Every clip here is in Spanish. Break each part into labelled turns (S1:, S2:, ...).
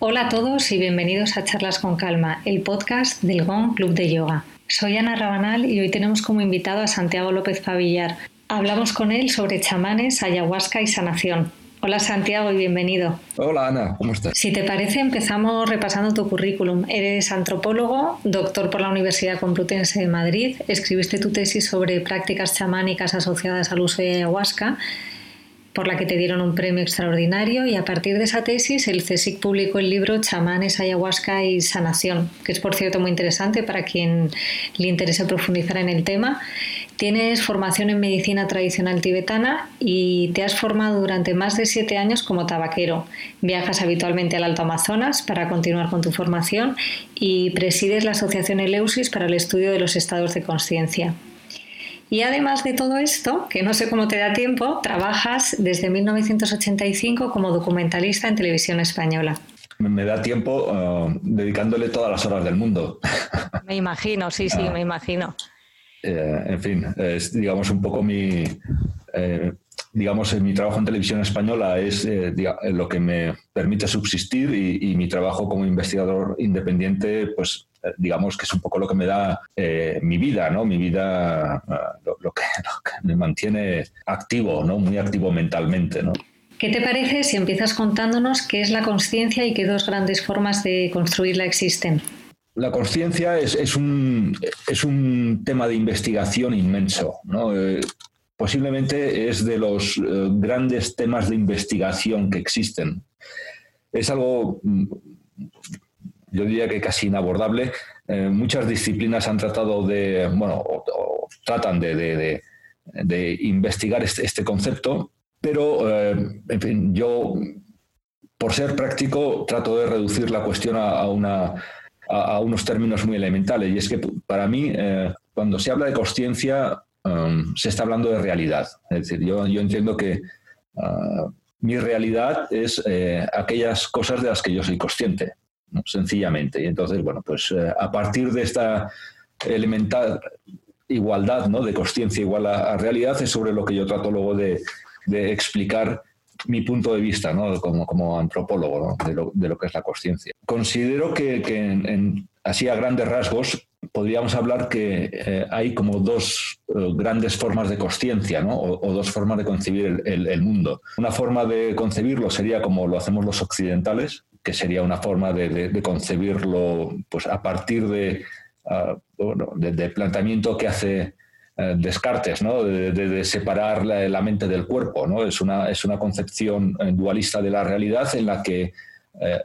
S1: Hola a todos y bienvenidos a Charlas con Calma, el podcast del GON Club de Yoga. Soy Ana Rabanal y hoy tenemos como invitado a Santiago López Pavillar. Hablamos con él sobre chamanes, ayahuasca y sanación. Hola Santiago y bienvenido.
S2: Hola Ana, ¿cómo estás?
S1: Si te parece, empezamos repasando tu currículum. Eres antropólogo, doctor por la Universidad Complutense de Madrid, escribiste tu tesis sobre prácticas chamánicas asociadas al uso de ayahuasca por la que te dieron un premio extraordinario y a partir de esa tesis el CSIC publicó el libro Chamanes, Ayahuasca y Sanación, que es por cierto muy interesante para quien le interese profundizar en el tema. Tienes formación en medicina tradicional tibetana y te has formado durante más de siete años como tabaquero. Viajas habitualmente al Alto Amazonas para continuar con tu formación y presides la Asociación Eleusis para el estudio de los estados de conciencia. Y además de todo esto, que no sé cómo te da tiempo, trabajas desde 1985 como documentalista en televisión española.
S2: Me da tiempo uh, dedicándole todas las horas del mundo.
S1: Me imagino, sí, sí, ah. me imagino.
S2: Eh, en fin, es digamos un poco mi, eh, digamos, mi trabajo en televisión española es eh, lo que me permite subsistir y, y, mi trabajo como investigador independiente, pues digamos que es un poco lo que me da eh, mi vida, ¿no? Mi vida, eh, lo, que, me mantiene activo, ¿no? Muy activo mentalmente, ¿no?
S1: ¿Qué te parece si empiezas contándonos qué es la conciencia y qué dos grandes formas de construirla existen?
S2: La conciencia es, un, es un tema de investigación inmenso, ¿no? Eh, posiblemente es de los grandes temas de investigación que existen. Es algo yo diría que casi inabordable. Eh, muchas disciplinas han tratado de, bueno, o, tratan de, investigar este, este, concepto, pero, eh, en fin, yo, por ser práctico, trato de reducir la cuestión a, una, a, unos términos muy elementales. Y es que para mí, eh, cuando se habla de consciencia, um, se está hablando de realidad. Es decir, yo, yo entiendo que uh, mi realidad es aquellas cosas de las que yo soy consciente sencillamente. Y entonces, bueno, pues eh, a partir de esta elemental igualdad, ¿no? de conciencia igual a, realidad, es sobre lo que yo trato luego de, explicar mi punto de vista ¿no? como, como antropólogo de, lo, que es la conciencia. Considero que, en, así a grandes rasgos podríamos hablar que eh, hay como dos eh, grandes formas de conciencia ¿no? o, dos formas de concebir el, mundo. Una forma de concebirlo sería como lo hacemos los occidentales, que sería una forma de, concebirlo pues, a partir de, uh, del planteamiento que hace uh, Descartes, ¿no? de, separar la, mente del cuerpo. ¿no? Es, una, es una concepción eh, dualista de la realidad en la que eh,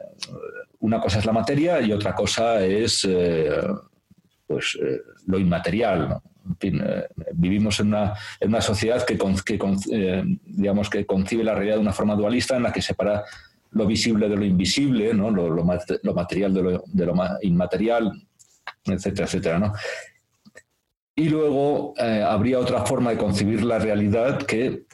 S2: una cosa es la materia y otra cosa es pues, lo inmaterial. En fin, vivimos en una, en una, sociedad que, que digamos, que concibe la realidad de una forma dualista en la que separa lo visible de lo invisible, ¿no? lo, lo, material de lo, de lo, inmaterial, etcétera, etcétera. ¿no? Y luego eh, habría otra forma de concebir la realidad que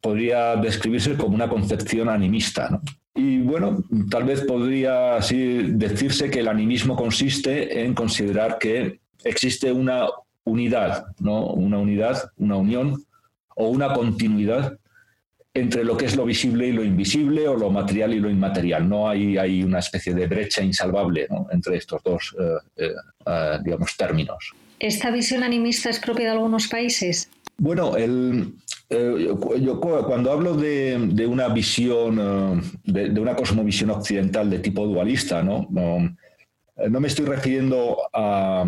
S2: podría describirse como una concepción animista. ¿no? Y bueno, tal vez podría así decirse que el animismo consiste en considerar que existe una unidad, ¿no? una unidad, una unión o una continuidad entre lo que es lo visible y lo invisible o lo material y lo inmaterial. No hay, hay una especie de brecha insalvable entre estos dos eh, eh, eh, digamos, términos.
S1: ¿Esta visión animista es propia de algunos países?
S2: Bueno, el, yo, cuando hablo de, una visión, de, de, una cosmovisión occidental de tipo dualista, ¿no? no me estoy refiriendo a,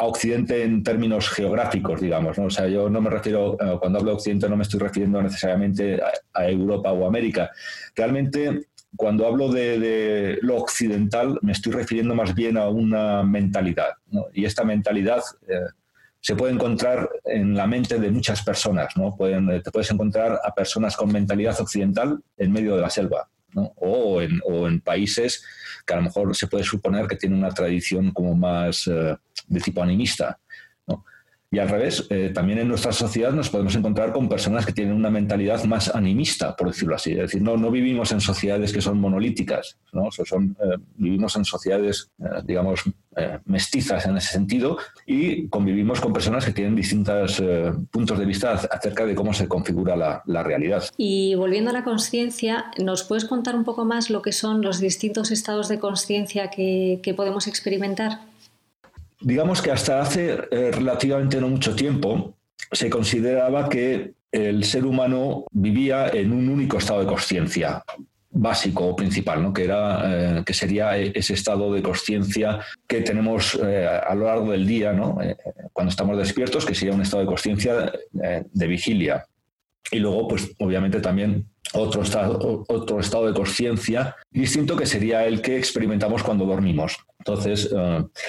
S2: a Occidente en términos geográficos, digamos. ¿no? O sea, yo no me refiero, eh, cuando hablo de Occidente, no me estoy refiriendo necesariamente a, Europa o América. Realmente, cuando hablo de, lo occidental, me estoy refiriendo más bien a una mentalidad. Y esta mentalidad eh, se puede encontrar en la mente de muchas personas. ¿no? Pueden, eh, te puedes encontrar a personas con mentalidad occidental en medio de la selva. O, en, o, en, países que a lo mejor se puede suponer que tienen una tradición como más de tipo animista. Y al revés, eh, también en nuestra sociedad nos podemos encontrar con personas que tienen una mentalidad más animista, por decirlo así. Es decir, no, no vivimos en sociedades que son monolíticas, ¿no? son, eh, vivimos en sociedades, eh, digamos, mestizas en ese sentido y convivimos con personas que tienen distintos puntos de vista acerca de cómo se configura la, realidad.
S1: Y volviendo a la conciencia, ¿nos puedes contar un poco más lo que son los distintos estados de conciencia que podemos experimentar?
S2: Digamos que hasta hace eh, relativamente no mucho tiempo se consideraba que el ser humano vivía en un único estado de conciencia básico o principal, ¿no? que, era, eh, que sería ese estado de conciencia que tenemos eh, a lo largo del día, ¿no? cuando estamos despiertos, que sería un estado de conciencia de vigilia. Y luego, pues obviamente también otro estado, otro estado de conciencia distinto que sería el que experimentamos cuando dormimos. Entonces,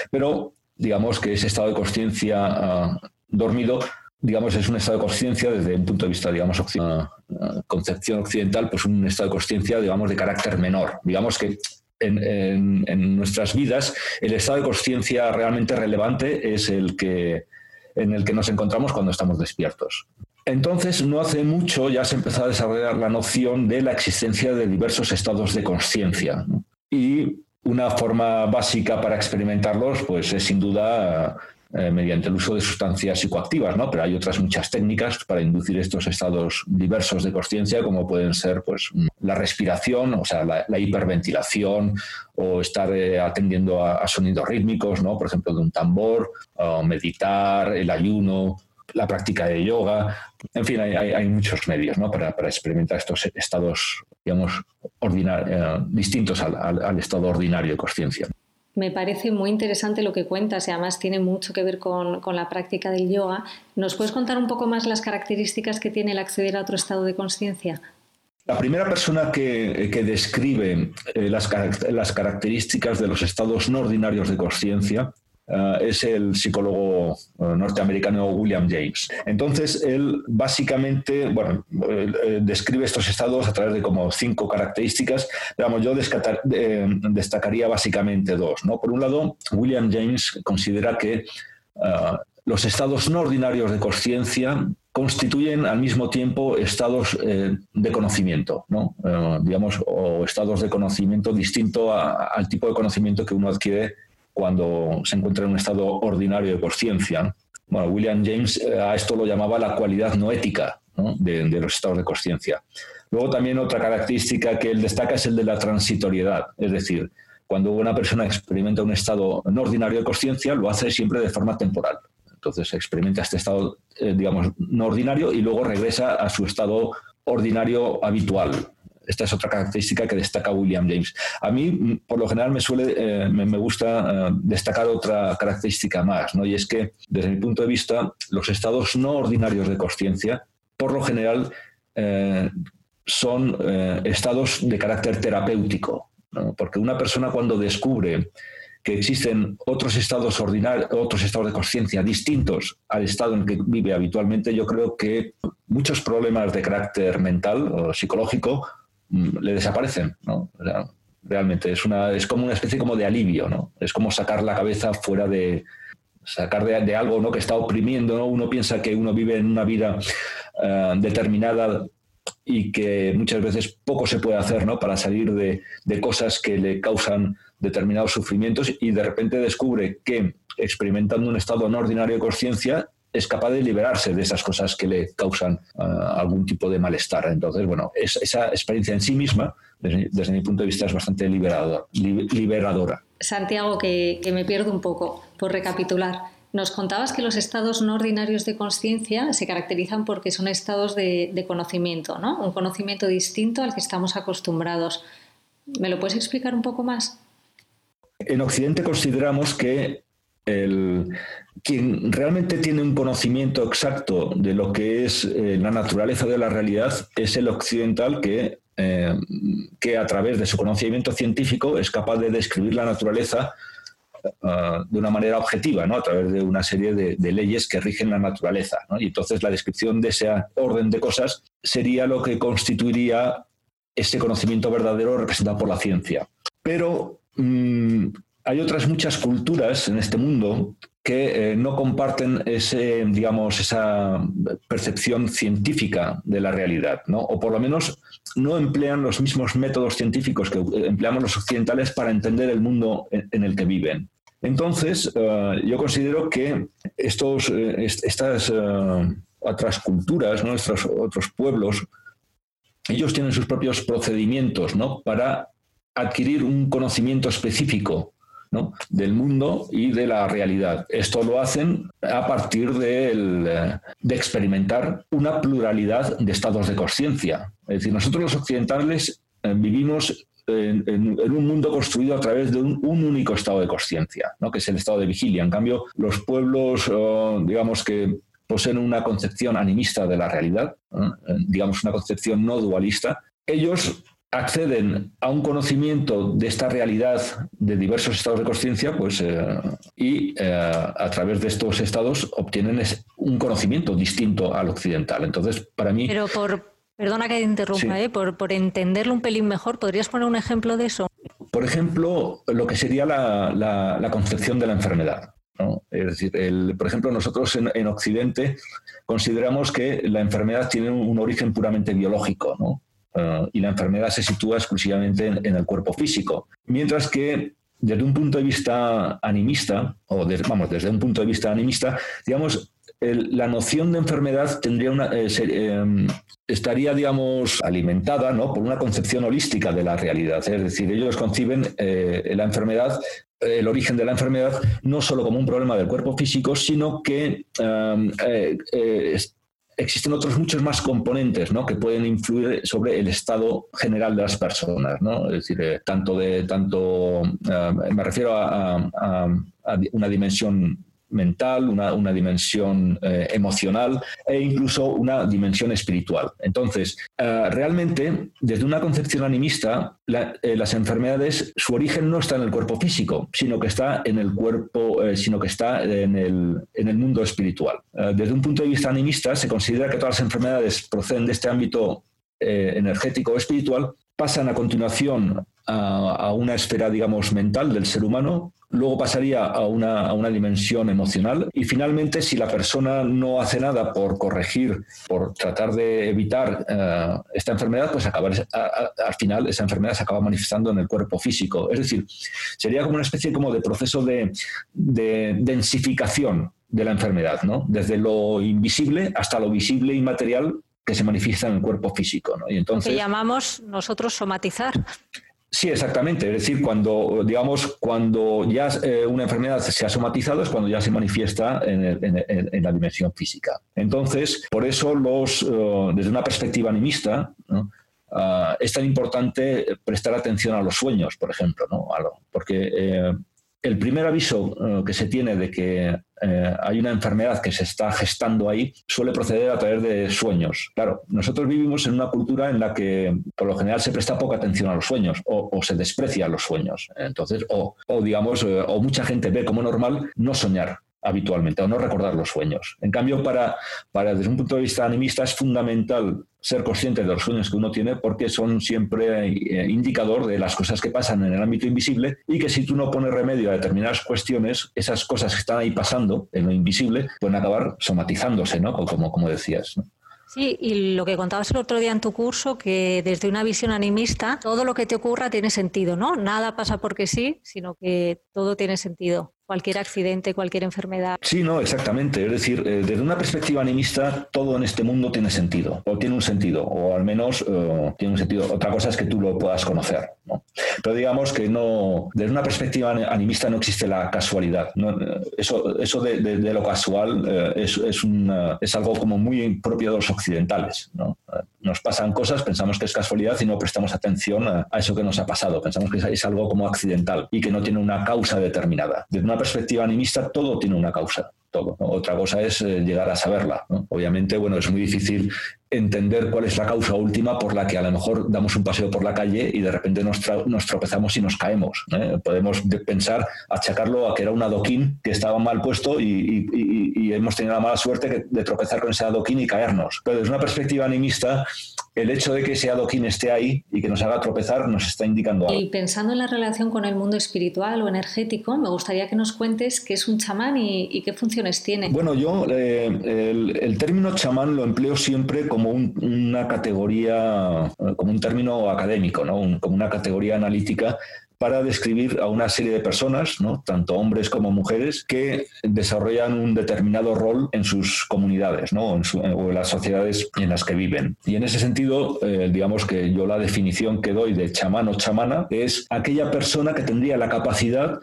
S2: pero digamos que ese estado de conciencia ah, dormido, digamos, es un estado de conciencia desde un punto de vista, digamos, uh, concepción occidental, pues un estado de conciencia, digamos, de carácter menor. Digamos que en, nuestras vidas el estado de conciencia realmente relevante es el que, en el que nos encontramos cuando estamos despiertos. Entonces, no hace mucho ya se empezó a desarrollar la noción de la existencia de diversos estados de conciencia. Y una forma básica para experimentarlos pues, es sin duda eh, mediante el uso de sustancias psicoactivas, ¿no? pero hay otras muchas técnicas para inducir estos estados diversos de conciencia, como pueden ser pues, la respiración, o sea, la, hiperventilación, o estar eh, atendiendo a, sonidos rítmicos, ¿no? por ejemplo, de un tambor, o meditar, el ayuno, la práctica de yoga, en fin, hay, muchos medios ¿no? para, para, experimentar estos estados, digamos, eh, distintos al, estado ordinario de conciencia.
S1: Me parece muy interesante lo que cuentas y además tiene mucho que ver con, la práctica del yoga. ¿Nos puedes contar un poco más las características que tiene el acceder a otro estado de conciencia?
S2: La primera persona que, describe eh, las, las, características de los estados no ordinarios de conciencia eh, es el psicólogo eh, norteamericano William James. Entonces, él básicamente, bueno, eh, describe estos estados a través de como cinco características. Digamos, yo destacaría básicamente dos. ¿no? Por un lado, William James considera que los estados no ordinarios de conciencia constituyen al mismo tiempo estados de conocimiento, ¿no? digamos, o estados de conocimiento distinto al tipo de conocimiento que uno adquiere cuando se encuentra en un estado ordinario de conciencia. Bueno, William James eh, a esto lo llamaba la cualidad no ética de, los estados de conciencia. Luego también otra característica que él destaca es el de la transitoriedad, es decir, cuando una persona experimenta un estado no ordinario de conciencia, lo hace siempre de forma temporal. Entonces experimenta este estado, eh, digamos, no ordinario y luego regresa a su estado ordinario habitual, esta es otra característica que destaca William James. A mí, por lo general, me, suele, eh, me, gusta eh, destacar otra característica más, ¿no? y es que, desde mi punto de vista, los estados no ordinarios de conciencia, por lo general, eh, son estados de carácter terapéutico, porque una persona cuando descubre que existen otros estados ordinarios, otros estados de conciencia distintos al estado en el que vive habitualmente, yo creo que muchos problemas de carácter mental o psicológico Mm, le desaparecen, ¿no? realmente es, una, es como una especie como de alivio, ¿no? Es como sacar la cabeza fuera de, sacar de, algo ¿no? que está oprimiendo. ¿no? Uno piensa que uno vive en una vida eh, determinada y que muchas veces poco se puede hacer ¿no? para salir de, de, cosas que le causan determinados sufrimientos y de repente descubre que experimentando un estado no ordinario de conciencia es capaz de liberarse de esas cosas que le causan ah, algún tipo de malestar. Entonces, bueno, esa experiencia en sí misma, desde, mi punto de vista, es bastante liberadora.
S1: Santiago, que, me pierdo un poco por recapitular. Nos contabas que los estados no ordinarios de conciencia se caracterizan porque son estados de, de, conocimiento, ¿no? Un conocimiento distinto al que estamos acostumbrados. ¿Me lo puedes explicar un poco más?
S2: En Occidente consideramos que el, quien realmente tiene un conocimiento exacto de lo que es eh, la naturaleza de la realidad es el occidental que, eh, que a través de su conocimiento científico es capaz de describir la naturaleza ah, de una manera objetiva, ¿no? a través de una serie de, leyes que rigen la naturaleza. Y entonces la descripción de ese orden de cosas sería lo que constituiría ese conocimiento verdadero representado por la ciencia. Pero mm, hay otras muchas culturas en este mundo que eh, no comparten ese, digamos, esa percepción científica de la realidad, ¿no? o por lo menos no emplean los mismos métodos científicos que empleamos los occidentales para entender el mundo en, el que viven. Entonces, eh, yo considero que estos, eh, estas otras culturas, nuestros otros pueblos, ellos tienen sus propios procedimientos ¿no? para adquirir un conocimiento específico del mundo y de la realidad. Esto lo hacen a partir de experimentar una pluralidad de estados de conciencia. Es decir, nosotros los occidentales eh, vivimos en, un mundo construido a través de un, único estado de conciencia, ¿no? que es el estado de vigilia. En cambio, los pueblos, digamos que poseen una concepción animista de la realidad, digamos una concepción no dualista, ellos acceden a un conocimiento de esta realidad de diversos estados de conciencia, pues, eh, y eh, a través de estos estados obtienen un conocimiento distinto al occidental. Entonces, para mí...
S1: Pero por, perdona que te interrumpa, ¿eh? por, por, entenderlo un pelín mejor, ¿podrías poner un ejemplo de eso?
S2: Por ejemplo, lo que sería la, la, concepción de la enfermedad. Es decir, el, por ejemplo, nosotros en, en, Occidente consideramos que la enfermedad tiene un, un origen puramente biológico, ¿no? Eh, y la enfermedad se sitúa exclusivamente en, el cuerpo físico. Mientras que desde un punto de vista animista, o vamos, desde un punto de vista animista, digamos, la noción de enfermedad tendría una, eh, em, estaría, digamos, alimentada ¿no? por una concepción holística de la realidad. Es decir, ellos conciben eh, la enfermedad el origen de la enfermedad no solo como un problema del cuerpo físico, sino que existen otros muchos más componentes ¿no? que pueden influir sobre el estado general de las personas. ¿no? Es decir, eh, tanto de tanto eh, me refiero a, una dimensión mental, una, dimensión eh, emocional e incluso una dimensión espiritual. Entonces, eh, realmente, desde una concepción animista, eh, las enfermedades, su origen no está en el cuerpo físico, sino que está en el cuerpo, sino que está en el, en el mundo espiritual. desde un punto de vista animista, se considera que todas las enfermedades proceden de este ámbito energético o espiritual, pasan a continuación a, una esfera, digamos, mental del ser humano, luego pasaría a una, a una, dimensión emocional y finalmente si la persona no hace nada por corregir, por tratar de evitar eh, esta enfermedad, pues al final esa enfermedad se acaba manifestando en el cuerpo físico. Es decir, sería como una especie como de proceso de, de densificación de la enfermedad, ¿no? desde lo invisible hasta lo visible y material que se manifiesta en el cuerpo físico. Y entonces,
S1: que llamamos nosotros somatizar.
S2: Sí, exactamente. Es decir, cuando, digamos, cuando ya eh, una enfermedad se ha somatizado es cuando ya se manifiesta en, la dimensión física. Entonces, por eso los, eh, desde una perspectiva animista, ah, es tan importante prestar atención a los sueños, por ejemplo, ¿no? porque eh, el primer aviso eh, que se tiene de que eh, hay una enfermedad que se está gestando ahí suele proceder a través de sueños. Claro, nosotros vivimos en una cultura en la que por lo general se presta poca atención a los sueños o, se desprecia los sueños. Entonces, o, digamos, eh, o mucha gente ve como normal no soñar habitualmente o no recordar los sueños. En cambio, para, para, desde un punto de vista animista es fundamental ser consciente de los sueños que uno tiene porque son siempre eh, indicador de las cosas que pasan en el ámbito invisible y que si tú no pones remedio a determinadas cuestiones, esas cosas que están ahí pasando en lo invisible pueden acabar somatizándose, ¿no? Como, como decías.
S1: Sí, y lo que contabas el otro día en tu curso, que desde una visión animista, todo lo que te ocurra tiene sentido, ¿no? Nada pasa porque sí, sino que todo tiene sentido cualquier accidente, cualquier enfermedad.
S2: Sí, no, exactamente. Es decir, eh, desde una perspectiva animista, todo en este mundo tiene sentido, o tiene un sentido, o al menos eh, tiene un sentido. Otra cosa es que tú lo puedas conocer. Pero digamos que no, desde una perspectiva animista no existe la casualidad. Eso, eso de, lo casual eh, es, es, es, algo como muy propio de los occidentales. Nos pasan cosas, pensamos que es casualidad y no prestamos atención a, eso que nos ha pasado. Pensamos que es, algo como accidental y que no tiene una causa determinada. Desde una perspectiva animista, todo tiene una causa. Todo. Otra cosa es eh, llegar a saberla. Obviamente, bueno, es muy difícil entender cuál es la causa última por la que a lo mejor damos un paseo por la calle y de repente nos, tropezamos y nos caemos. ¿eh? Podemos pensar, achacarlo a que era un adoquín que estaba mal puesto y, hemos tenido la mala suerte de tropezar con ese adoquín y caernos. Pero desde una perspectiva animista, el hecho de que ese adoquín esté ahí y que nos haga tropezar nos está indicando algo.
S1: Y pensando en la relación con el mundo espiritual o energético, me gustaría que nos cuentes qué es un chamán y, qué tiene.
S2: Bueno, yo eh, el, término chamán lo empleo siempre como una categoría, como un término académico, ¿no? como una categoría analítica para describir a una serie de personas, ¿no? tanto hombres como mujeres, que desarrollan un determinado rol en sus comunidades ¿no? o, en las sociedades en las que viven. Y en ese sentido, eh, digamos que yo la definición que doy de chamán o chamana es aquella persona que tendría la capacidad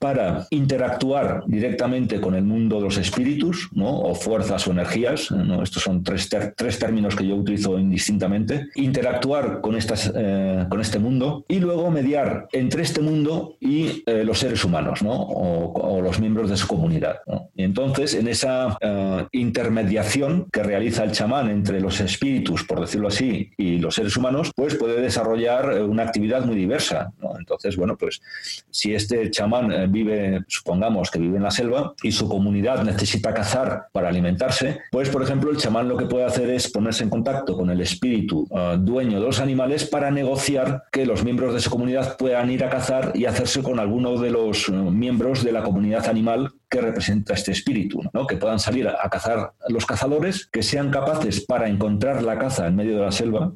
S2: para interactuar directamente con el mundo de los espíritus, ¿no? o fuerzas o energías, estos son tres, tres, términos que yo utilizo indistintamente, interactuar con, estas, eh, con este mundo y luego mediar entre este mundo y eh, los seres humanos ¿no? o, los miembros de su comunidad. Y entonces, en esa eh, intermediación que realiza el chamán entre los espíritus, por decirlo así, y los seres humanos, pues puede desarrollar una actividad muy diversa. Entonces, bueno, pues si este chamán vive, supongamos que vive en la selva y su comunidad necesita cazar para alimentarse, pues por ejemplo el chamán lo que puede hacer es ponerse en contacto con el espíritu uh, dueño de los animales para negociar que los miembros de su comunidad puedan ir a cazar y hacerse con alguno de los uh, miembros de la comunidad animal que representa este espíritu, ¿no? que puedan salir a cazar los cazadores, que sean capaces para encontrar la caza en medio de la selva,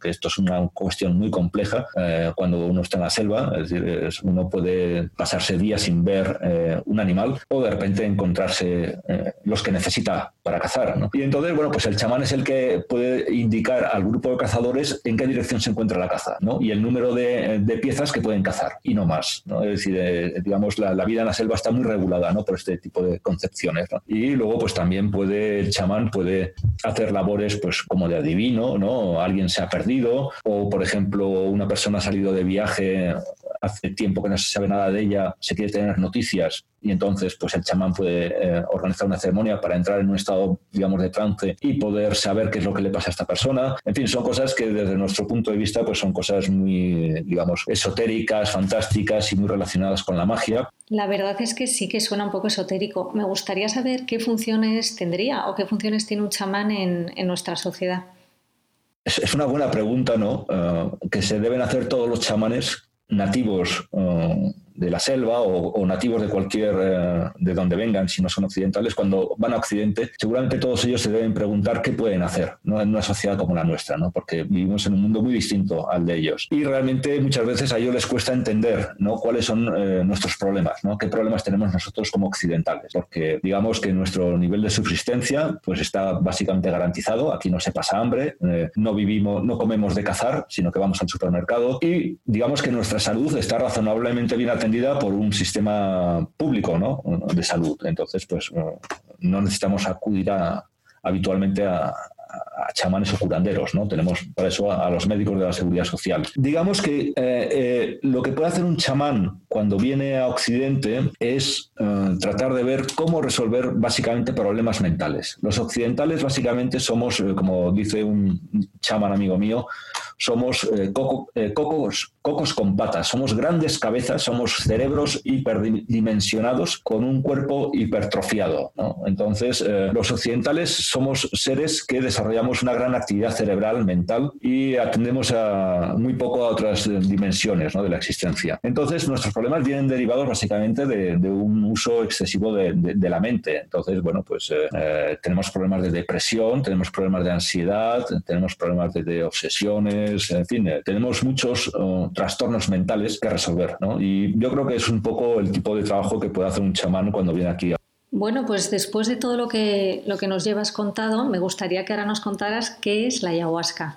S2: que esto es una cuestión muy compleja eh, cuando uno está en la selva, es decir, uno puede pasarse días sin ver eh, un animal o de repente encontrarse eh, los que necesita para cazar. Y entonces, bueno, pues el chamán es el que puede indicar al grupo de cazadores en qué dirección se encuentra la caza y el número de, piezas que pueden cazar y no más. Es decir, digamos, la, vida en la selva está muy regulada por este tipo de concepciones. Y luego, pues también puede, el chamán puede hacer labores pues como de adivino, ¿no? Alguien se ha perdido, o por ejemplo, una persona ha salido de viaje hace tiempo que no se sabe nada de ella, se quiere tener noticias y entonces pues el chamán puede eh, organizar una ceremonia para entrar en un estado, digamos, de trance y poder saber qué es lo que le pasa a esta persona. En fin, son cosas que desde nuestro punto de vista pues son cosas muy, digamos, esotéricas, fantásticas y muy relacionadas con la magia.
S1: La verdad es que sí que suena un poco esotérico. Me gustaría saber qué funciones tendría o qué funciones tiene un chamán en, en nuestra sociedad.
S2: Es, una buena pregunta, ¿no? Eh, que se deben hacer todos los chamanes nativos uh, de la selva o, nativos de cualquier, eh, de donde vengan, si no son occidentales, cuando van a Occidente, seguramente todos ellos se deben preguntar qué pueden hacer ¿no? en una sociedad como la nuestra, ¿no? porque vivimos en un mundo muy distinto al de ellos. Y realmente muchas veces a ellos les cuesta entender ¿no? cuáles son eh, nuestros problemas, ¿no? qué problemas tenemos nosotros como occidentales, porque digamos que nuestro nivel de subsistencia pues está básicamente garantizado, aquí no se pasa hambre, eh, no vivimos, no comemos de cazar, sino que vamos al supermercado y digamos que nuestra salud está razonablemente bien atendida por un sistema público ¿no? de salud. Entonces, pues no necesitamos acudir habitualmente a, chamanes o curanderos, ¿no? Tenemos para eso a, los médicos de la seguridad social. Digamos que eh, eh, lo que puede hacer un chamán cuando viene a Occidente es eh, tratar de ver cómo resolver básicamente problemas mentales. Los occidentales básicamente somos, como dice un chamán amigo mío, somos eh, eh, cocos, cocos con patas, somos grandes cabezas, somos cerebros hiperdimensionados con un cuerpo hipertrofiado. Entonces, eh, los occidentales somos seres que desarrollamos una gran actividad cerebral, mental, y atendemos a muy poco a otras dimensiones de la existencia. Entonces, nuestros problemas vienen derivados básicamente de, un uso excesivo de, la mente. Entonces, bueno, pues tenemos problemas de depresión, tenemos problemas de ansiedad, tenemos problemas de obsesiones, en fin, eh, tenemos muchos oh, trastornos mentales que resolver, ¿no? Y yo creo que es un poco el tipo de trabajo que puede hacer un chamán cuando viene aquí.
S1: Bueno, pues después de todo lo que, lo que nos llevas contado, me gustaría que ahora nos contaras qué es la ayahuasca.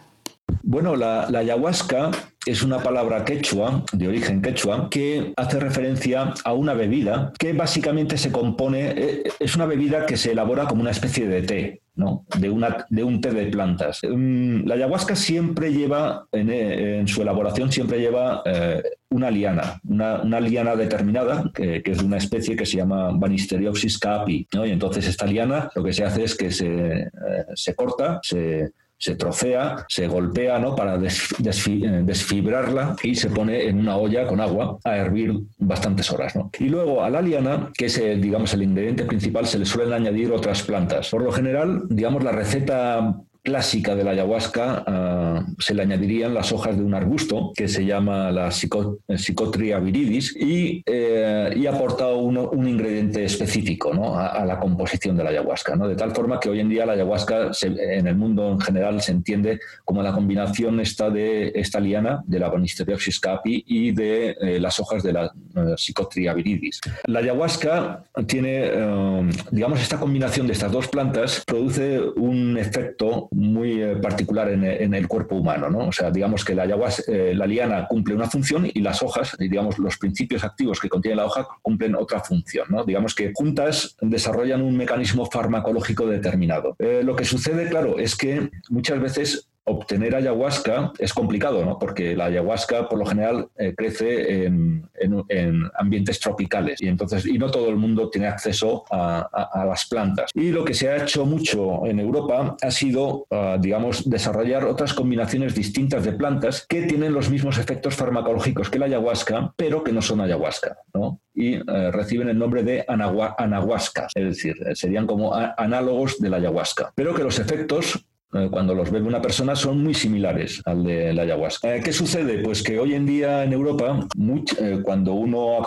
S2: Bueno, la, ayahuasca es una palabra quechua, de origen quechua, que hace referencia a una bebida que básicamente se compone, eh, es una bebida que se elabora como una especie de té, ¿no? de, una, de un té de plantas. Mm, la ayahuasca siempre lleva, en, eh, su elaboración, siempre lleva eh, una liana, una, liana determinada, que, es una especie que se llama Banisteriopsis capi. Y entonces esta liana lo que se hace es que se, se corta, se se trocea, se golpea ¿no? para desfibrarla y se pone en una olla con agua a hervir bastantes horas. ¿no? Y luego a la liana, que es digamos, el ingrediente principal, se le suelen añadir otras plantas. Por lo general, digamos, la receta clásica de la ayahuasca ah, se le añadirían las hojas de un arbusto que se llama la Psychotria viridis y, eh, y aporta un ingrediente específico a, la composición de la ayahuasca. ¿no? De tal forma que hoy en día la ayahuasca en el mundo en general se entiende como la combinación esta de esta liana, de la Banisteriopsis capi y de eh, las hojas de la uh, Psychotria viridis. La ayahuasca tiene, digamos, esta combinación de estas dos plantas produce un efecto muy eh, particular en, el cuerpo humano. ¿no? O sea, digamos que la eh, liana cumple una función y las hojas, digamos, los principios activos que contiene la hoja cumplen otra función. ¿no? Digamos que juntas desarrollan un mecanismo farmacológico determinado. Eh, lo que sucede, claro, es que muchas veces obtener ayahuasca es complicado, ¿no? porque la ayahuasca por lo general eh, crece en, ambientes tropicales y entonces y no todo el mundo tiene acceso a, las plantas. Y lo que se ha hecho mucho en Europa ha sido, ah, digamos, desarrollar otras combinaciones distintas de plantas que tienen los mismos efectos farmacológicos que la ayahuasca, pero que no son ayahuasca, ¿no? y eh, reciben el nombre de anahuasca, es decir, serían como análogos de la ayahuasca, pero que los efectos cuando los bebe una persona son muy similares al de la ayahuasca. Eh, ¿Qué sucede? Pues que hoy en día en Europa, eh, cuando uno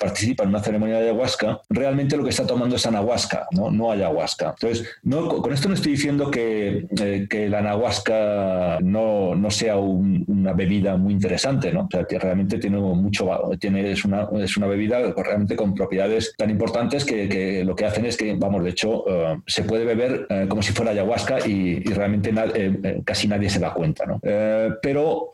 S2: participa en una ceremonia de ayahuasca, realmente lo que está tomando es anahuasca, no, no ayahuasca. Entonces, no, con esto no estoy diciendo que, que la anahuasca no, no sea una bebida muy interesante, ¿no? Realmente tiene mucho, tiene, es, una, es una bebida realmente con propiedades tan importantes que lo que hacen es que, vamos, de hecho, se puede beber como si fuera ayahuasca y, y realmente eh, eh, casi nadie se da cuenta. ¿no? Eh, pero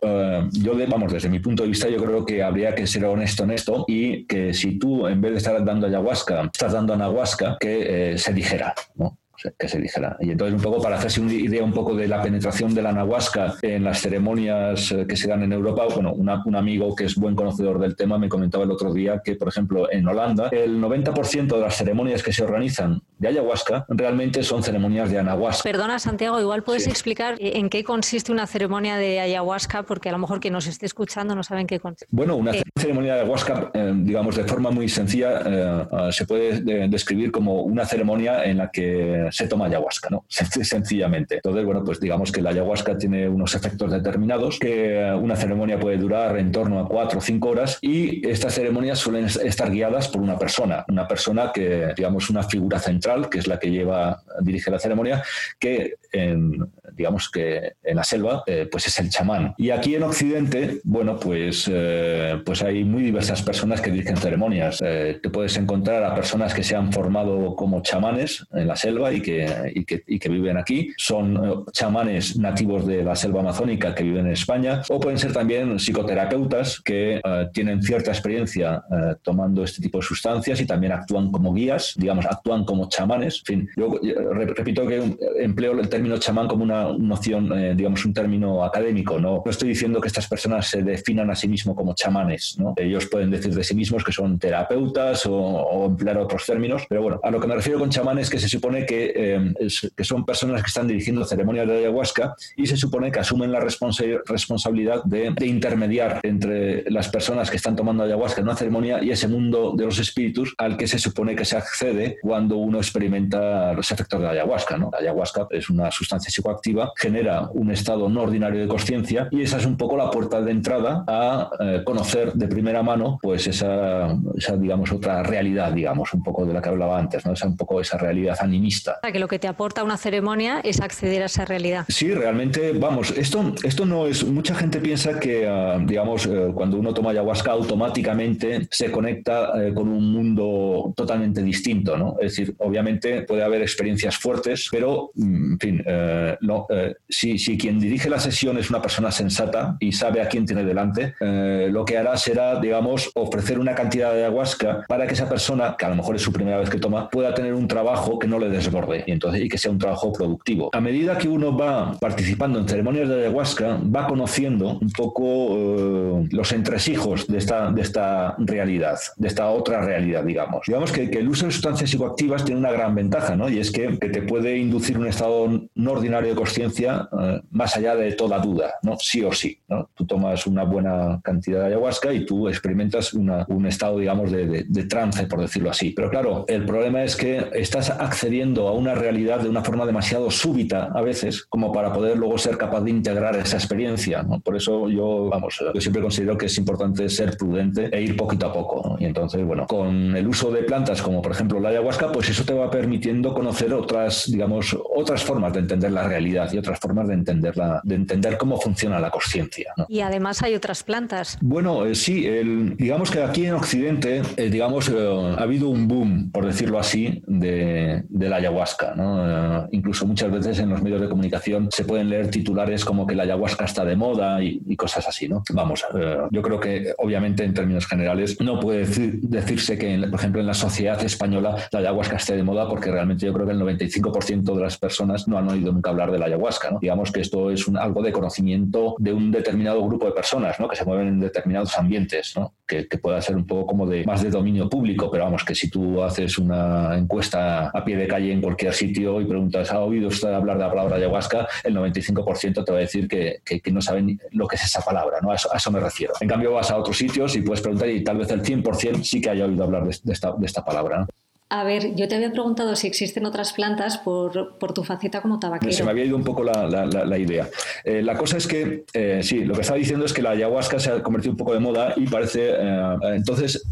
S2: yo, vamos, desde mi punto de vista, yo creo que habría que ser honesto en esto y que si tú, en vez de estar dando ayahuasca, estás dando anahuasca, que se dijera. ¿no? que se dijera. Y entonces un poco para hacerse una idea un poco de la penetración de la anahuasca en las ceremonias que se dan en Europa, bueno, un amigo que es buen conocedor del tema me comentaba el otro día que, por ejemplo, en Holanda el 90% de las ceremonias que se organizan de ayahuasca realmente son ceremonias de anahuasca.
S1: Perdona, Santiago, igual puedes explicar en qué consiste una ceremonia de ayahuasca, porque a lo mejor quien nos esté escuchando no sabe en qué consiste.
S2: Bueno, una ceremonia de ayahuasca, eh, digamos, de forma muy sencilla, eh, se puede describir como una ceremonia en la que se toma ayahuasca, ¿no? Sencillamente. Entonces, bueno, pues digamos que la ayahuasca tiene unos efectos determinados, que eh, una ceremonia puede durar en torno a cuatro o cinco horas y estas ceremonias suelen estar guiadas por una persona, una persona que, digamos, una figura central, que es la que lleva, dirige la ceremonia, que en, digamos que en la selva, eh, pues es el chamán. Y aquí en Occidente, bueno, pues, eh, pues hay muy diversas personas que dirigen ceremonias. te puedes encontrar a personas que se han formado como chamanes en la selva y que y que, viven aquí. Son eh, chamanes nativos de la selva amazónica que viven en España o pueden ser también psicoterapeutas que eh, tienen cierta experiencia eh, tomando este tipo de sustancias y también actúan como guías, digamos, actúan como chamanes. En fin, yo repito que empleo el término chamán como una noción, digamos, un término académico. ¿no? no estoy diciendo que estas personas se definan a sí mismos como chamanes. ¿no? Ellos pueden decir de sí mismos que son terapeutas o, emplear otros términos, pero bueno, a lo que me refiero con chamán es que se supone que eh, que son personas que están dirigiendo ceremonias de ayahuasca y se supone que asumen la responsabilidad de, intermediar entre las personas que están tomando ayahuasca en una ceremonia y ese mundo de los espíritus al que se supone que se accede cuando uno experimenta los efectos de la ayahuasca. ¿no? La ayahuasca es una sustancia psicoactiva, genera un estado no ordinario de conciencia y esa es un poco la puerta de entrada a eh, conocer de primera mano pues esa, esa, digamos, otra realidad, digamos, un poco de la que hablaba antes, ¿no? esa, un poco esa realidad animista
S1: que lo que te aporta una ceremonia es acceder a esa realidad.
S2: Sí, realmente, vamos, esto, esto no es, mucha gente piensa que, ah, digamos, eh, cuando uno toma ayahuasca automáticamente se conecta eh, con un mundo totalmente distinto, ¿no? Es decir, obviamente puede haber experiencias fuertes, pero, mm, en fin, eh, no, si, si, quien dirige la sesión es una persona sensata y sabe a quién tiene delante, lo que hará será, digamos, ofrecer una cantidad de ayahuasca para que esa persona, que a lo mejor es su primera vez que toma, pueda tener un trabajo que no le desborde y, entonces, y que sea un trabajo productivo. A medida que uno va participando en ceremonias de ayahuasca, va conociendo un poco eh, los entresijos de esta, de esta realidad, de esta otra realidad, digamos. Digamos que, el uso de sustancias psicoactivas tiene una gran ventaja, ¿no? Y es que, te puede inducir un estado no ordinario de conciencia eh, más allá de toda duda, ¿no? Sí o sí, ¿no? Tú tomas una buena cantidad de ayahuasca y tú experimentas un estado, digamos, de, trance, por decirlo así. Pero claro, el problema es que estás accediendo a una realidad de una forma demasiado súbita a veces, como para poder luego ser capaz de integrar esa experiencia. Por eso yo, vamos, yo siempre considero que es importante ser prudente e ir poquito a poco, Y entonces, bueno, con el uso de plantas como por ejemplo la ayahuasca, pues eso te va permitiendo conocer otras, digamos, otras formas de entender la realidad y otras formas de entenderla, de entender cómo funciona la conciencia.
S1: Y además hay otras plantas.
S2: Bueno, eh, sí, el, digamos que aquí en Occidente, eh, digamos, eh, ha habido un boom, por decirlo así, de, la ayahuasca. ¿no? incluso muchas veces en los medios de comunicación se pueden leer titulares como que la ayahuasca está de moda y, cosas así. ¿no? Vamos, yo creo que obviamente en términos generales no puede decirse que, por ejemplo, en la sociedad española la ayahuasca esté de moda porque realmente yo creo que el 95% de las personas no han oído nunca hablar de la ayahuasca. ¿no? Digamos que esto es algo de conocimiento de un determinado grupo de personas ¿no? que se mueven en determinados ambientes, ¿no? que, pueda ser un poco como de más de dominio público, pero vamos, que si tú haces una encuesta a pie de calle en cualquier sitio y preguntas, ¿ha oído usted hablar de la palabra ayahuasca? El 95% te va a decir que, no saben lo que es esa palabra, ¿no? A eso, me refiero. En cambio, vas a otros sitios y puedes preguntar y tal vez el 100% sí que haya oído hablar de esta palabra.
S1: A ver, yo te había preguntado si existen otras plantas por, tu faceta como tabaquero.
S2: Se me había ido un poco la, idea. Eh, la cosa es que, eh, sí, lo que estaba diciendo es que la ayahuasca se ha convertido un poco de moda y parece, eh, entonces,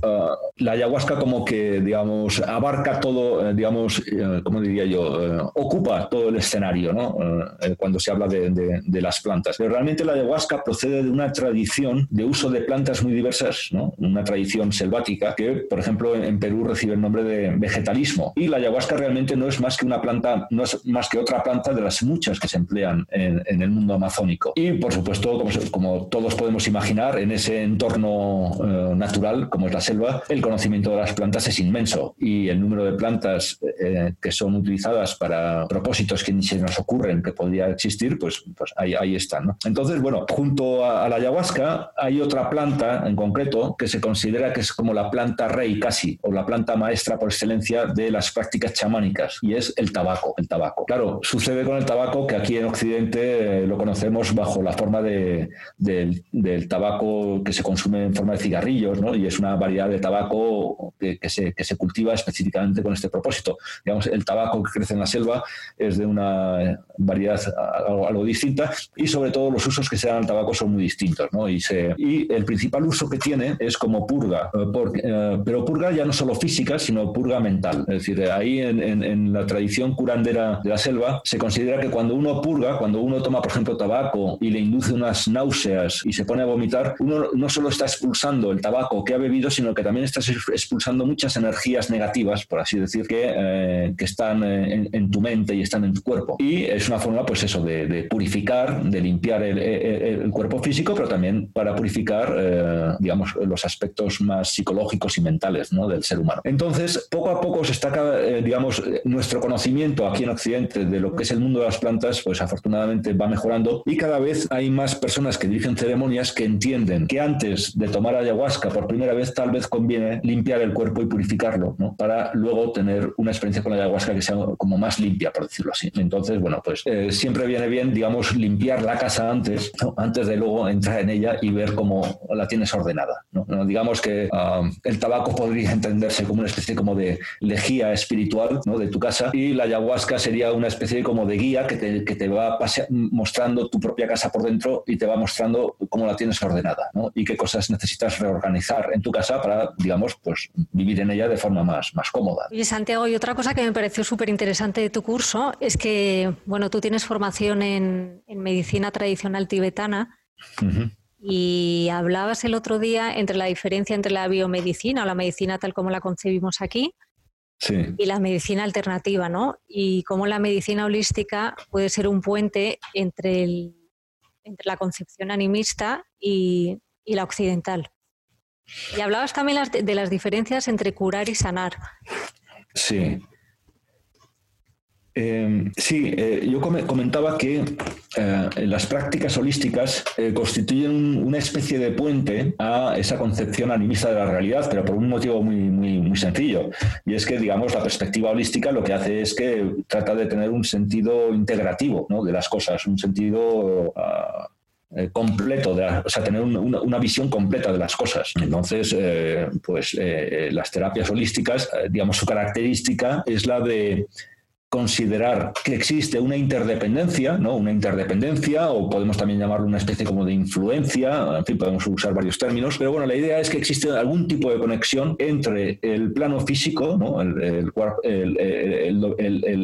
S2: la ayahuasca como que, digamos, abarca todo, digamos, ¿cómo diría yo? ocupa todo el escenario, ¿no? cuando se habla de, las plantas. Pero realmente la ayahuasca procede de una tradición de uso de plantas muy diversas, ¿no? Una tradición selvática que, por ejemplo, en Perú recibe el nombre de vegetalismo. Y la ayahuasca realmente no es más que una planta, no es más que otra planta de las muchas que se emplean en, el mundo amazónico. Y por supuesto, como, todos podemos imaginar, en ese entorno eh, natural como es la selva, el conocimiento de las plantas es inmenso y el número de plantas eh, que son utilizadas para propósitos que ni se nos ocurren que podría existir, pues, pues ahí, ahí están. Entonces, bueno, junto a, a la ayahuasca hay otra planta en concreto que se considera que es como la planta rey casi, o la planta maestra por excelencia de las prácticas chamánicas y es el tabaco. El tabaco. Claro, sucede con el tabaco que aquí en Occidente eh, lo conocemos bajo la forma de, del tabaco que se consume en forma de cigarrillos, ¿no? Y es una variedad de tabaco que, se, que, se, cultiva específicamente con este propósito. Digamos, el tabaco que crece en la selva es de una variedad algo, distinta y sobre todo los usos que se dan al tabaco son muy distintos, ¿no? Y, se, y el principal uso que tiene es como purga, eh, eh, pero purga ya no solo física, sino purga mental. Es decir, ahí en, la tradición curandera de la selva se considera que cuando uno purga, cuando uno toma, por ejemplo, tabaco y le induce unas náuseas y se pone a vomitar, uno no solo está expulsando el tabaco que ha bebido, sino que también está expulsando muchas energías negativas, por así decir, que, eh, que están en, tu mente y están en tu cuerpo. Y es una forma, pues eso, de, purificar, de limpiar el, cuerpo físico, pero también para purificar, eh, digamos, los aspectos más psicológicos y mentales ¿no? del ser humano. Entonces, poco a poco se está, eh, digamos, nuestro conocimiento aquí en Occidente de lo que es el mundo de las plantas, pues afortunadamente va mejorando y cada vez hay más personas que dirigen ceremonias que entienden que antes de tomar ayahuasca por primera vez tal vez conviene limpiar el cuerpo y purificarlo, ¿no? Para luego tener una experiencia con la ayahuasca que sea como más limpia, por decirlo así. Entonces, bueno, pues eh, siempre viene bien, digamos, limpiar la casa antes, antes de luego entrar en ella y ver cómo la tienes ordenada. ¿no? digamos que ah, el tabaco podría entenderse como una especie como de lejía espiritual ¿no? de tu casa y la ayahuasca sería una especie como de guía que te, que te va mostrando tu propia casa por dentro y te va mostrando cómo la tienes ordenada ¿no? y qué cosas necesitas reorganizar en tu casa para, digamos, pues vivir en ella de forma más, más cómoda.
S1: Y Santiago, y otra cosa que me pareció súper interesante de tu curso es que, bueno, tú tienes formación en, en medicina tradicional tibetana. Y hablabas el otro día entre la diferencia entre la biomedicina o la medicina tal como la concebimos aquí y la medicina alternativa, ¿no? Y cómo la medicina holística puede ser un puente entre, el, entre la concepción animista y, la occidental. Y hablabas también de las diferencias entre curar y sanar.
S2: Sí. Em, sí, eh, yo comentaba que eh, las prácticas holísticas eh, constituyen una especie de puente a esa concepción animista de la realidad, pero por un motivo muy, muy, muy sencillo. Y es que, digamos, la perspectiva holística lo que hace es que trata de tener un sentido integrativo de las cosas, un sentido... Ah, completo, de o sea, tener una, visión completa de las cosas. Entonces, pues las terapias holísticas, digamos, su característica es la de considerar que existe una interdependencia, ¿no? Una interdependencia, o podemos también llamarlo una especie como de influencia, en fin, podemos usar varios términos, pero bueno, la idea es que existe algún tipo de conexión entre el plano físico, ¿no? el,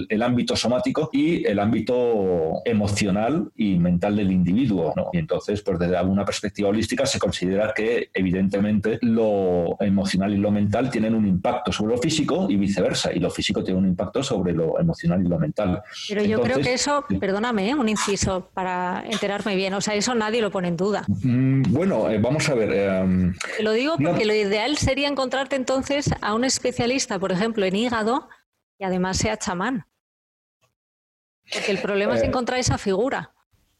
S2: el, ámbito somático y el ámbito emocional y mental del individuo, ¿no? Y entonces, pues desde alguna perspectiva holística se considera que evidentemente lo emocional y lo mental tienen un impacto sobre lo físico y viceversa, y lo físico tiene un impacto sobre lo emocional y lo mental.
S1: Pero yo creo que eso, perdóname, ¿eh? un inciso para enterarme bien, o sea, eso nadie lo pone en duda.
S2: Mm, bueno, eh, vamos a ver.
S1: Eh, lo digo porque lo ideal sería encontrarte entonces a un especialista, por ejemplo, en hígado, y además sea chamán. Porque el problema es encontrar esa figura.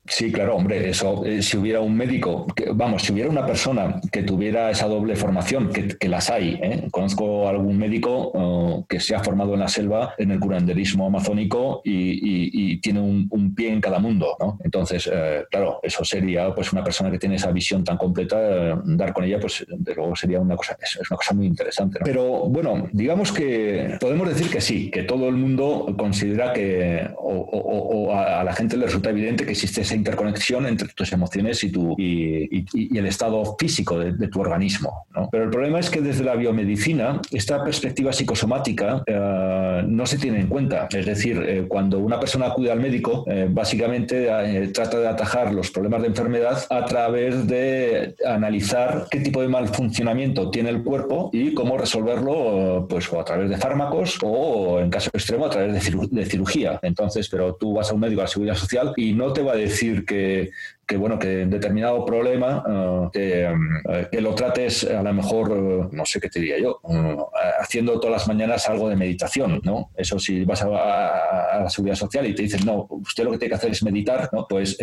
S2: Sí, claro, hombre, eso, eh, si hubiera un médico, vamos, si hubiera una persona que tuviera esa doble formación, que, las hay, ¿eh? conozco algún médico oh, que se ha formado en la selva, en el curanderismo amazónico y, tiene un, pie en cada mundo, ¿no? Entonces, eh, claro, eso sería, pues, una persona que tiene esa visión tan completa, dar con ella, pues, de luego sería una cosa, es, una cosa muy interesante, Pero, bueno, digamos que podemos decir que sí, que todo el mundo considera que, o, a, la gente le resulta evidente que existe interconexión entre tus emociones y, tu, y, el estado físico de, tu organismo. Pero el problema es que desde la biomedicina esta perspectiva psicosomática eh, no se tiene en cuenta. Es decir, eh, cuando una persona acude al médico, eh, básicamente trata de atajar los problemas de enfermedad a través de analizar qué tipo de mal funcionamiento tiene el cuerpo y cómo resolverlo pues, a través de fármacos o, en caso extremo, a través de cirugía. Entonces, pero tú vas a un médico a la seguridad social y no te va a decir decir que que bueno, que en determinado problema eh, eh, que, lo trates a lo mejor, eh, no sé qué te diría yo, haciendo todas las mañanas algo de meditación, ¿no? Eso si vas a, la seguridad social y te dicen, no, usted lo que tiene que hacer es meditar, ¿no? Pues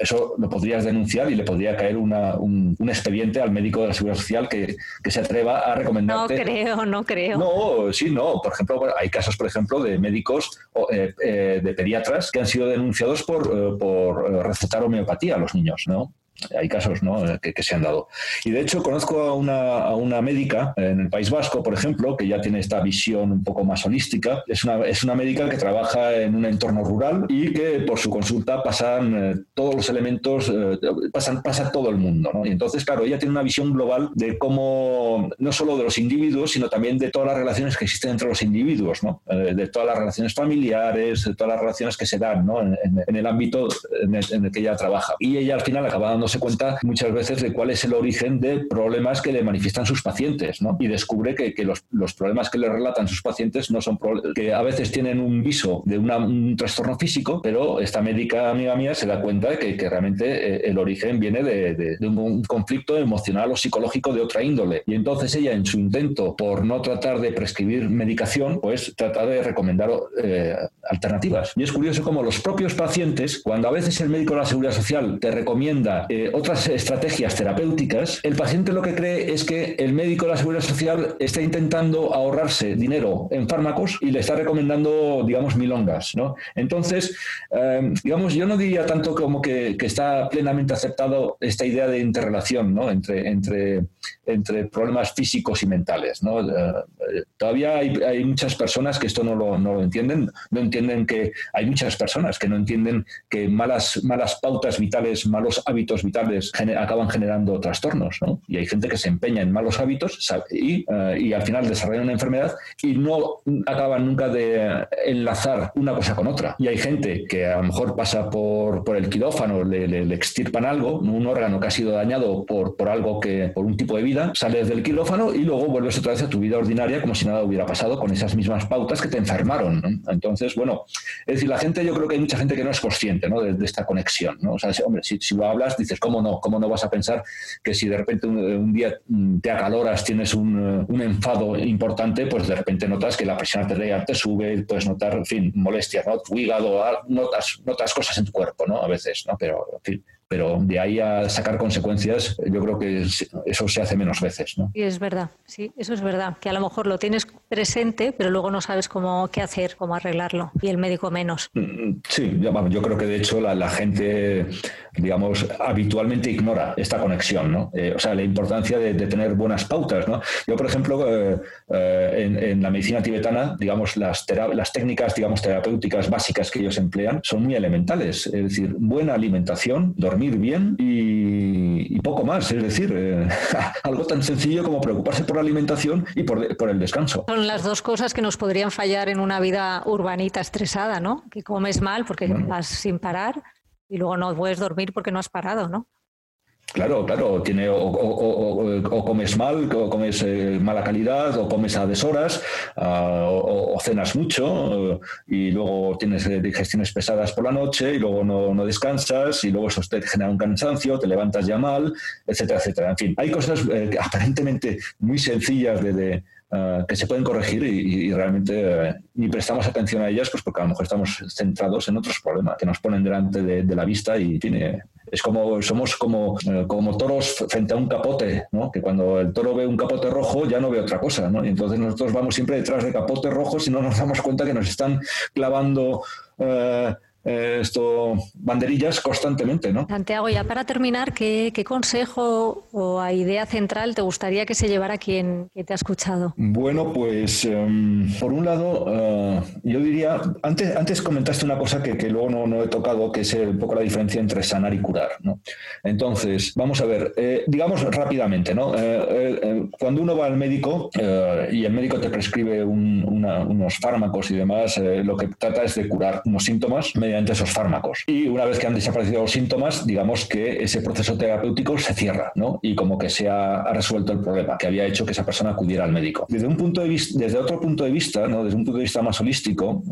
S2: eso lo podrías denunciar y le podría caer una, un, expediente al médico de la seguridad social que, que, se atreva a recomendarte.
S1: No creo, no creo.
S2: No, sí, no. Por ejemplo, hay casos, por ejemplo, de médicos o de pediatras que han sido denunciados por, por recetar homeopatía a los niños, ¿no? Hay casos que, se han dado. Y de hecho conozco a una, a una, médica en el País Vasco, por ejemplo, que ya tiene esta visión un poco más holística. Es una, es una médica que trabaja en un entorno rural y que por su consulta pasan eh, todos los elementos, eh, pasan, pasa todo el mundo. Y entonces, claro, ella tiene una visión global de cómo, no solo de los individuos, sino también de todas las relaciones que existen entre los individuos, ¿no? Eh, de todas las relaciones familiares, de todas las relaciones que se dan ¿no? en, en, el ámbito en el, en el que ella trabaja. Y ella al final acaba dando se cuenta muchas veces de cuál es el origen de problemas que le manifiestan sus pacientes, ¿no? Y descubre que, que los, los, problemas que le relatan sus pacientes no son que a veces tienen un viso de un trastorno físico, pero esta médica amiga mía se da cuenta de que, que realmente eh, el origen viene de, de, un conflicto emocional o psicológico de otra índole. Y entonces ella, en su intento por no tratar de prescribir medicación, pues trata de recomendar eh, alternativas. Y es curioso cómo los propios pacientes, cuando a veces el médico de la seguridad social te recomienda eh, otras estrategias terapéuticas, el paciente lo que cree es que el médico de la seguridad social está intentando ahorrarse dinero en fármacos y le está recomendando, digamos, milongas. ¿no? Entonces, eh, digamos, yo no diría tanto como que, está plenamente aceptado esta idea de interrelación ¿no? entre, entre, entre problemas físicos y mentales. ¿no? Eh, todavía hay, hay, muchas personas que esto no lo, no lo entienden, no entienden que hay muchas personas que no entienden que malas, malas pautas vitales, malos hábitos vitales acaban generando trastornos. ¿no? Y hay gente que se empeña en malos hábitos y, eh, y, al final desarrolla una enfermedad y no acaban nunca de enlazar una cosa con otra. Y hay gente que a lo mejor pasa por, por el quirófano, le, le, extirpan algo, un órgano que ha sido dañado por, por algo que, por un tipo de vida, sales del quirófano y luego vuelves otra vez a tu vida ordinaria como si nada hubiera pasado con esas mismas pautas que te enfermaron. Entonces, bueno, es decir, la gente, yo creo que hay mucha gente que no es consciente de, esta conexión. ¿no? O sea, hombre, si, si, lo hablas, dices, ¿cómo no? ¿Cómo no vas a pensar que si de repente un, día mm, te acaloras, tienes un, un, enfado importante, pues de repente notas que la presión arterial te sube, puedes notar, en fin, molestias, ¿no? Tu hígado, notas, notas cosas en tu cuerpo, ¿no? A veces, ¿no? Pero, en fin, pero de ahí a sacar consecuencias, yo creo que eso se hace menos veces. ¿no?
S1: Sí, es verdad, sí, eso es verdad, que a lo mejor lo tienes presente, pero luego no sabes cómo qué hacer, cómo arreglarlo, y el médico menos. Mm,
S2: sí, yo creo que de hecho la, gente, digamos, habitualmente ignora esta conexión, ¿no? Eh, o sea, la importancia de, tener buenas pautas, ¿no? Yo, por ejemplo, eh, eh, en, la medicina tibetana, digamos, las, las técnicas, digamos, terapéuticas básicas que ellos emplean son muy elementales, es decir, buena alimentación, dormir bien y, poco más. Es decir, eh, algo tan sencillo como preocuparse por la alimentación y por, por, el descanso.
S1: Son las dos cosas que nos podrían fallar en una vida urbanita estresada, ¿no? Que comes mal porque vas sin parar y luego no puedes dormir porque no has parado, ¿no?
S2: Claro, claro, tiene o, comes mal, o comes eh, mala calidad, o comes a deshoras, ah, o, cenas mucho, y luego tienes eh, digestiones pesadas por la noche, y luego no, descansas, y luego eso te genera un cansancio, te levantas ya mal, etcétera, etcétera. En fin, hay cosas eh, aparentemente muy sencillas de, que se pueden corregir y, realmente ni prestamos atención a ellas, pues porque a lo mejor estamos centrados en otros problemas que nos ponen delante de, la vista y tiene es como somos como, eh, como toros frente a un capote, ¿no? que cuando el toro ve un capote rojo ya no ve otra cosa, ¿no? y entonces nosotros vamos siempre detrás de capotes rojos y no nos damos cuenta que nos están clavando eh, eh, esto banderillas constantemente, ¿no?
S1: Santiago, ya para terminar, ¿qué, consejo o idea central te gustaría que se llevara quien que te ha escuchado?
S2: Bueno, pues em, por un lado, eh, yo diría, antes, antes comentaste una cosa que, luego no, no, he tocado, que es un poco la diferencia entre sanar y curar, ¿no? Entonces, vamos a ver, eh, digamos rápidamente, ¿no? cuando uno va al médico y el médico te prescribe unos fármacos y demás, lo que trata es de curar unos síntomas mediante esos fármacos. Y una vez que han desaparecido los síntomas, digamos que ese proceso terapéutico se cierra, ¿no? Y como que se ha, resuelto el problema que había hecho que esa persona acudiera al médico. Desde un punto de vista, desde otro punto de vista, ¿no? Desde un punto de vista más holístico,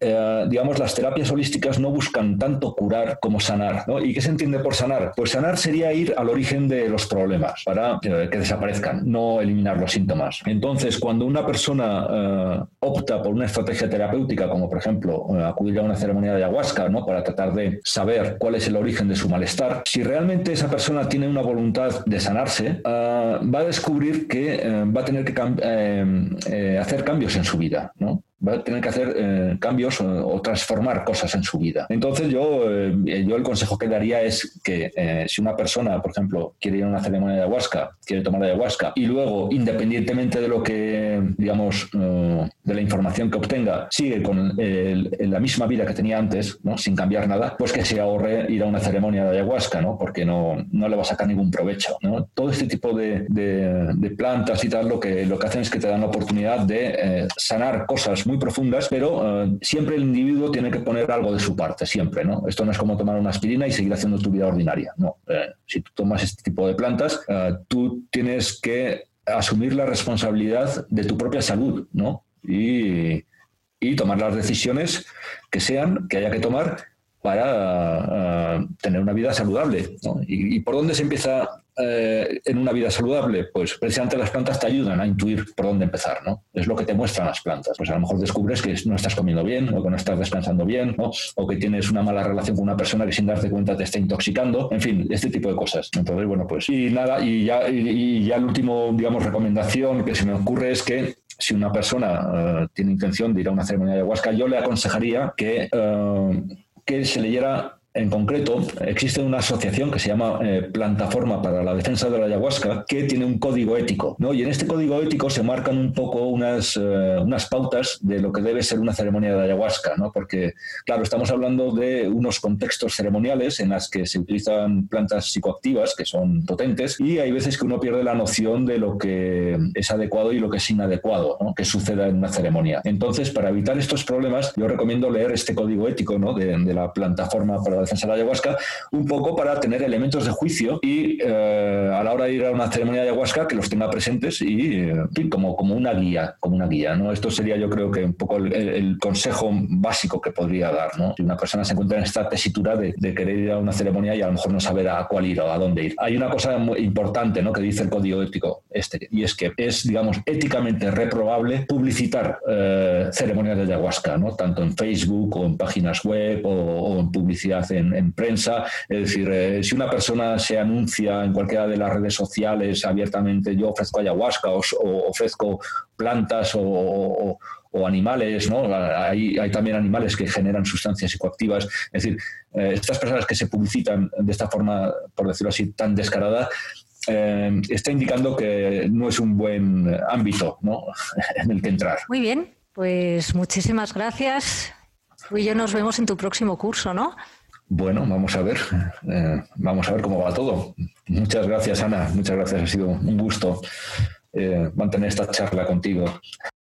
S2: eh, digamos, las terapias holísticas no buscan tanto curar como sanar, ¿no? ¿Y qué se entiende por sanar? Pues sanar sería ir al origen de los problemas para eh, que desaparezcan, no eliminar los síntomas. Entonces, cuando una persona eh, opta por una estrategia terapéutica, como por ejemplo acudir a una ceremonia de ayahuasca, para tratar de saber cuál es el origen de su malestar. Si realmente esa persona tiene una voluntad de sanarse, ah, va a descubrir que eh, va a tener que eh, eh, hacer cambios en su vida. ¿no? Va a tener que hacer eh, cambios o, transformar cosas en su vida. Entonces yo, eh, yo el consejo que daría es que eh, si una persona, por ejemplo, quiere ir a una ceremonia de ayahuasca, quiere tomar ayahuasca y luego, independientemente de lo que, digamos, de la información que obtenga, sigue con la misma vida que tenía antes, ¿no? sin cambiar nada, pues que se ahorre ir a una ceremonia de ayahuasca, ¿no? porque no, no le va a sacar ningún provecho. ¿no? Todo este tipo de, de, plantas y tal lo que, lo que hacen es que te dan la oportunidad de sanar cosas muy profundas, pero eh, siempre el individuo tiene que poner algo de su parte, siempre, ¿no? Esto no es como tomar una aspirina y seguir haciendo tu vida ordinaria, no. Eh, si tú tomas este tipo de plantas, eh, tú tienes que asumir la responsabilidad de tu propia salud, ¿no? Y, y tomar las decisiones que sean, que haya que tomar para tener una vida saludable. ¿no? ¿Y, ¿Y, por dónde se empieza eh, en una vida saludable? Pues precisamente las plantas te ayudan a intuir por dónde empezar, ¿no? Es lo que te muestran las plantas. Pues a lo mejor descubres que no estás comiendo bien, o que no estás descansando bien, o que tienes una mala relación con una persona que sin darte cuenta te está intoxicando, en fin, este tipo de cosas. Entonces, bueno, pues y nada, y ya, y, ya el último, digamos, recomendación que se me ocurre es que si una persona eh, tiene intención de ir a una ceremonia de ayahuasca, yo le aconsejaría que, que se leyera en concreto, existe una asociación que se llama eh, Plantaforma para la Defensa de la Ayahuasca, que tiene un código ético, ¿no? Y en este código ético se marcan un poco unas, eh, unas pautas de lo que debe ser una ceremonia de ayahuasca, ¿no? Porque, claro, estamos hablando de unos contextos ceremoniales en las que se utilizan plantas psicoactivas que son potentes y hay veces que uno pierde la noción de lo que es adecuado y lo que es inadecuado, ¿no? Que suceda en una ceremonia. Entonces, para evitar estos problemas, yo recomiendo leer este código ético, ¿no? De, de la Plataforma para la defensa de la ayahuasca, un poco para tener elementos de juicio y eh, a la hora de ir a una ceremonia de ayahuasca que los tenga presentes y como, como una guía, como una guía. ¿no? Esto sería yo creo que un poco el, consejo básico que podría dar. ¿no? Si una persona se encuentra en esta tesitura de, querer ir a una ceremonia y a lo mejor no saber a cuál ir o a dónde ir. Hay una cosa muy importante ¿no? que dice el código ético este, y es que es, digamos, éticamente reprobable publicitar eh, ceremonias de ayahuasca, ¿no? tanto en Facebook o en páginas web o, en publicidad en, prensa. Es decir, eh, si una persona se anuncia en cualquiera de las redes sociales abiertamente, yo ofrezco ayahuasca o, ofrezco plantas o, animales, ¿no? Hay, hay, también animales que generan sustancias psicoactivas. Es decir, eh, estas personas que se publicitan de esta forma, por decirlo así, tan descarada, eh, está indicando que no es un buen ámbito ¿no? en el que entrar.
S1: Muy bien, pues muchísimas gracias. Tú y yo nos vemos en tu próximo curso, ¿no?
S2: Bueno, vamos a ver, eh, vamos a ver cómo va todo. Muchas gracias, Ana. Muchas gracias. Ha sido un gusto mantener esta charla contigo.